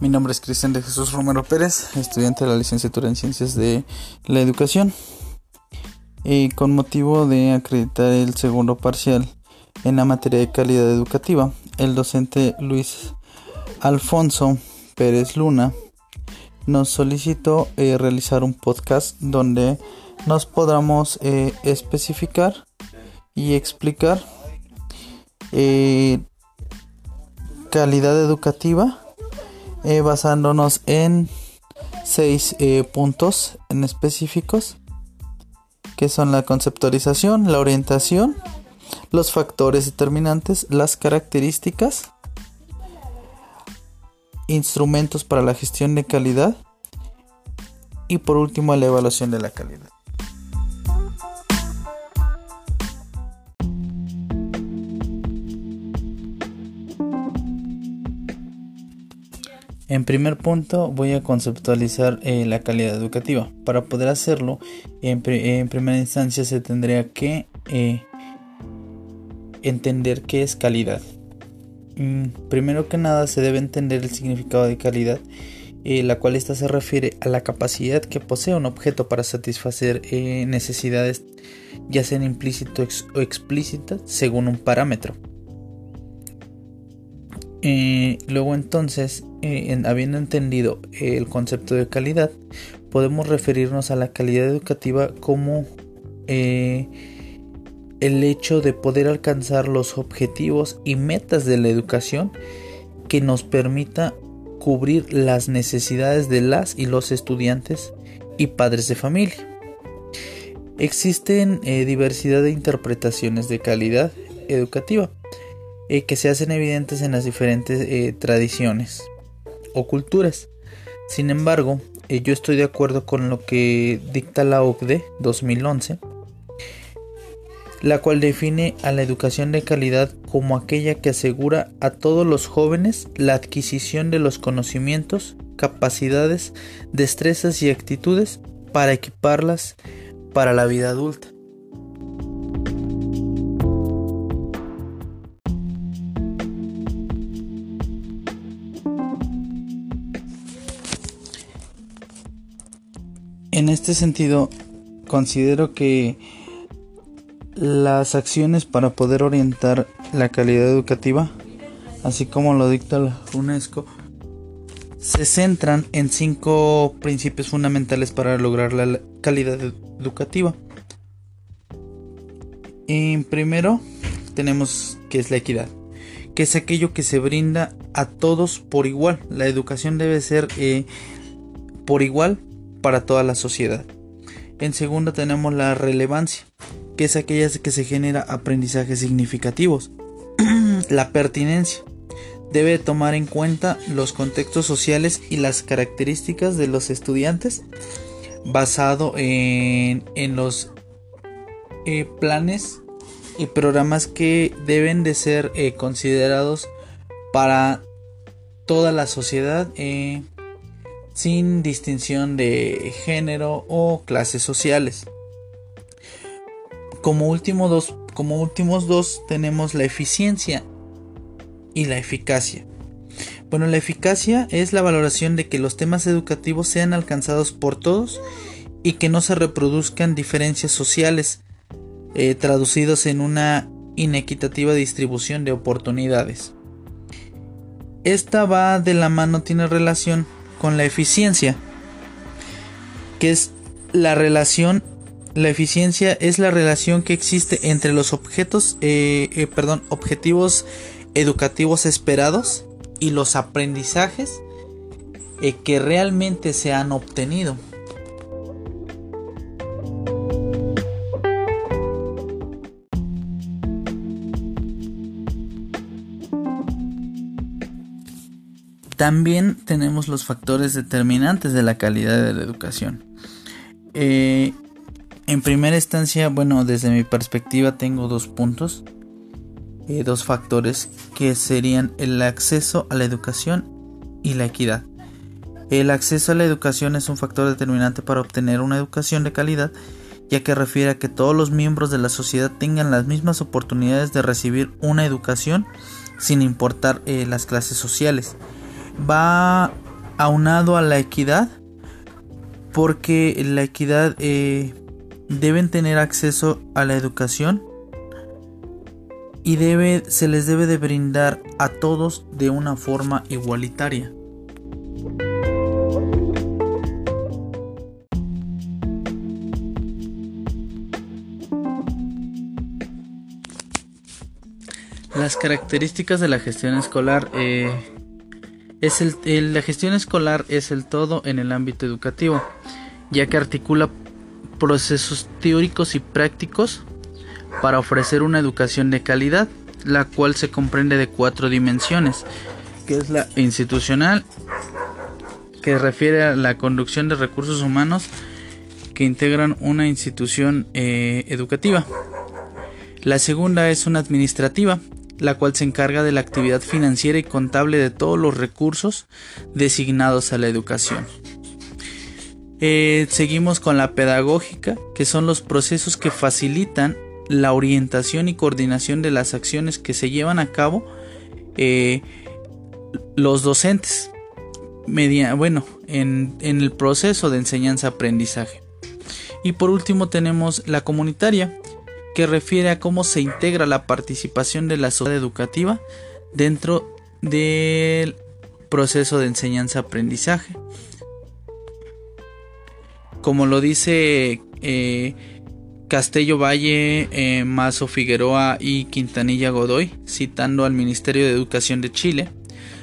Mi nombre es Cristian de Jesús Romero Pérez, estudiante de la licenciatura en Ciencias de la Educación. Y con motivo de acreditar el segundo parcial en la materia de calidad educativa, el docente Luis Alfonso Pérez Luna nos solicitó eh, realizar un podcast donde nos podamos eh, especificar y explicar eh, calidad educativa eh, basándonos en seis eh, puntos en específicos que son la conceptualización, la orientación, los factores determinantes, las características, instrumentos para la gestión de calidad y por último la evaluación de la calidad. En primer punto voy a conceptualizar eh, la calidad educativa. Para poder hacerlo, en, primera instancia se tendría que eh, entender qué es calidad. Mm, primero que nada se debe entender el significado de calidad, eh, la cual esta se refiere a la capacidad que posee un objeto para satisfacer necesidades ya sean implícitas o explícitas según un parámetro. Luego entonces, eh, en, habiendo entendido el concepto de calidad, podemos referirnos a la calidad educativa como eh, el hecho de poder alcanzar los objetivos y metas de la educación que nos permita cubrir las necesidades de las y los estudiantes y padres de familia. Existen diversidad de interpretaciones de calidad educativa eh, que se hacen evidentes en las diferentes eh, tradiciones o culturas. Sin embargo, eh, yo estoy de acuerdo con lo que dicta la OCDE 2011, la cual define a la educación de calidad como aquella que asegura a todos los jóvenes la adquisición de los conocimientos, capacidades, destrezas y actitudes para equiparlas para la vida adulta. En este sentido, considero que las acciones para poder orientar la calidad educativa, así como lo dicta la UNESCO, se centran en cinco principios fundamentales para lograr la calidad educativa. En primero, tenemos que es la equidad, que es aquello que se brinda a todos por igual. La educación debe ser eh, por igual para toda la sociedad. En segundo tenemos la relevancia, que es aquella que se genera aprendizajes significativos. la pertinencia debe tomar en cuenta los contextos sociales y las características de los estudiantes basado en, en los eh, planes y programas que deben de ser eh, considerados para toda la sociedad eh, sin distinción de género o clases sociales. Como, dos, como últimos dos tenemos la eficiencia y la eficacia. Bueno, la eficacia es la valoración de que los temas educativos sean alcanzados por todos y que no se reproduzcan diferencias sociales eh, traducidos en una inequitativa distribución de oportunidades. Esta va de la mano, tiene relación con la eficiencia, que es la relación, la eficiencia es la relación que existe entre los objetos, eh, eh, perdón, objetivos educativos esperados y los aprendizajes eh, que realmente se han obtenido. También tenemos los factores determinantes de la calidad de la educación. Eh, en primera instancia, bueno, desde mi perspectiva tengo dos puntos, eh, dos factores que serían el acceso a la educación y la equidad. El acceso a la educación es un factor determinante para obtener una educación de calidad, ya que refiere a que todos los miembros de la sociedad tengan las mismas oportunidades de recibir una educación sin importar eh, las clases sociales va aunado a la equidad porque la equidad eh, deben tener acceso a la educación y debe, se les debe de brindar a todos de una forma igualitaria. Las características de la gestión escolar eh, es el, la gestión escolar es el todo en el ámbito educativo, ya que articula procesos teóricos y prácticos para ofrecer una educación de calidad, la cual se comprende de cuatro dimensiones, que es la institucional, que refiere a la conducción de recursos humanos que integran una institución eh, educativa. La segunda es una administrativa, la cual se encarga de la actividad financiera y contable de todos los recursos designados a la educación. Eh, seguimos con la pedagógica, que son los procesos que facilitan la orientación y coordinación de las acciones que se llevan a cabo eh, los docentes bueno, en, en el proceso de enseñanza-aprendizaje. Y por último tenemos la comunitaria, que refiere a cómo se integra la participación de la sociedad educativa dentro del proceso de enseñanza-aprendizaje. Como lo dice eh, Castello Valle, eh, Mazo Figueroa y Quintanilla Godoy, citando al Ministerio de Educación de Chile,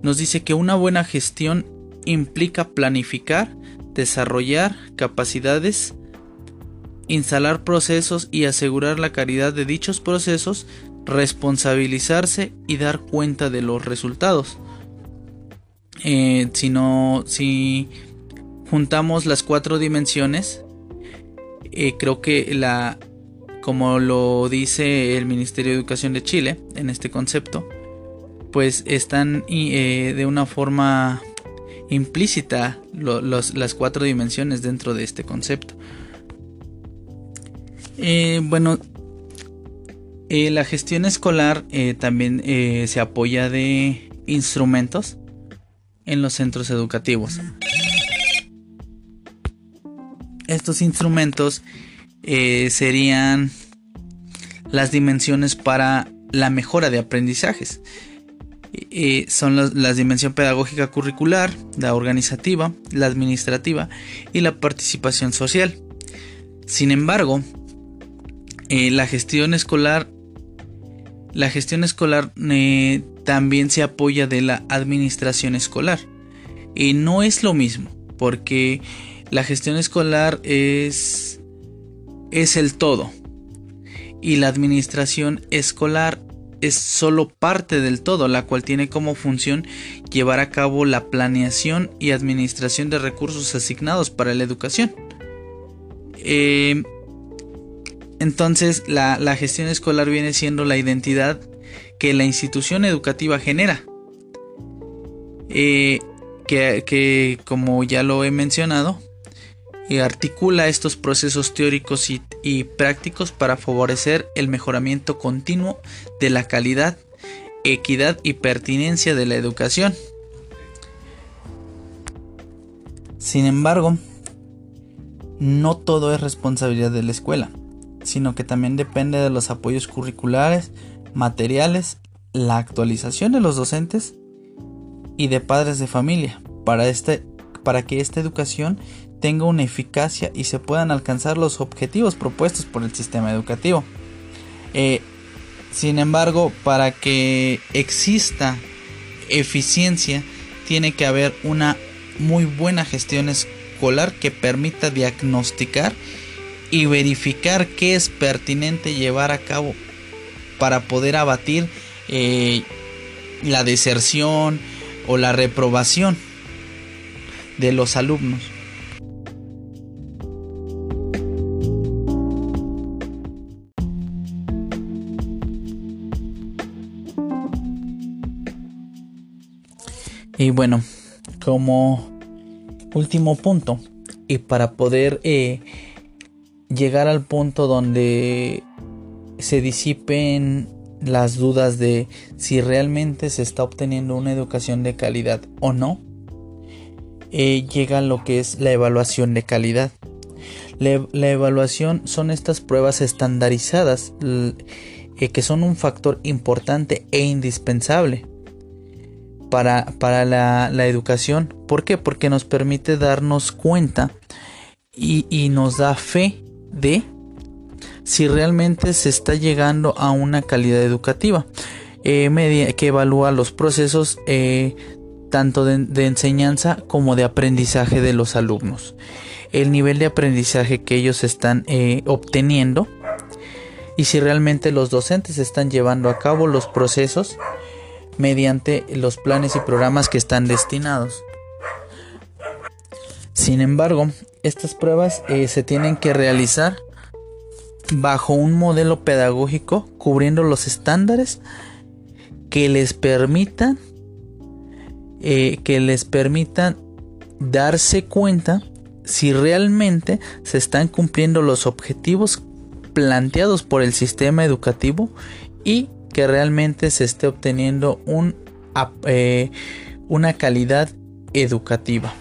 nos dice que una buena gestión implica planificar, desarrollar capacidades, instalar procesos y asegurar la calidad de dichos procesos, responsabilizarse y dar cuenta de los resultados. Eh, si no, si juntamos las cuatro dimensiones, eh, creo que la, como lo dice el Ministerio de Educación de Chile en este concepto, pues están eh, de una forma implícita las cuatro dimensiones dentro de este concepto. Eh, bueno, eh, la gestión escolar eh, también se apoya de instrumentos en los centros educativos. Estos instrumentos serían las dimensiones para la mejora de aprendizajes. son las, la dimensión pedagógica curricular, la organizativa, la administrativa y la participación social. Sin embargo, eh, la gestión escolar la gestión escolar eh, también se apoya de la administración escolar y no es lo mismo porque la gestión escolar es es el todo y la administración escolar es solo parte del todo, la cual tiene como función llevar a cabo la planeación y administración de recursos asignados para la educación. Eh, entonces la, gestión escolar viene siendo la identidad que la institución educativa genera. Eh, que, como ya lo he mencionado, eh, articula estos procesos teóricos y, y, prácticos para favorecer el mejoramiento continuo de la calidad, equidad y pertinencia de la educación. Sin embargo, no todo es responsabilidad de la escuela sino que también depende de los apoyos curriculares, materiales, la actualización de los docentes y de padres de familia para, este, para que esta educación tenga una eficacia y se puedan alcanzar los objetivos propuestos por el sistema educativo. Eh, sin embargo, para que exista eficiencia, tiene que haber una muy buena gestión escolar que permita diagnosticar y verificar qué es pertinente llevar a cabo para poder abatir eh, la deserción o la reprobación de los alumnos. Y bueno, como último punto, y para poder eh, llegar al punto donde se disipen las dudas de si realmente se está obteniendo una educación de calidad o no, eh, llega lo que es la evaluación de calidad. La, evaluación son estas pruebas estandarizadas eh, que son un factor importante e indispensable para, para la, la, educación. ¿Por qué? Porque nos permite darnos cuenta y, y nos da fe de si realmente se está llegando a una calidad educativa eh, que evalúa los procesos eh, tanto de, enseñanza como de aprendizaje de los alumnos el nivel de aprendizaje que ellos están eh, obteniendo y si realmente los docentes están llevando a cabo los procesos mediante los planes y programas que están destinados. Sin embargo, estas pruebas se tienen que realizar bajo un modelo pedagógico cubriendo los estándares que les permitan eh, que les permitan darse cuenta si realmente se están cumpliendo los objetivos planteados por el sistema educativo y que realmente se esté obteniendo eh, una calidad educativa.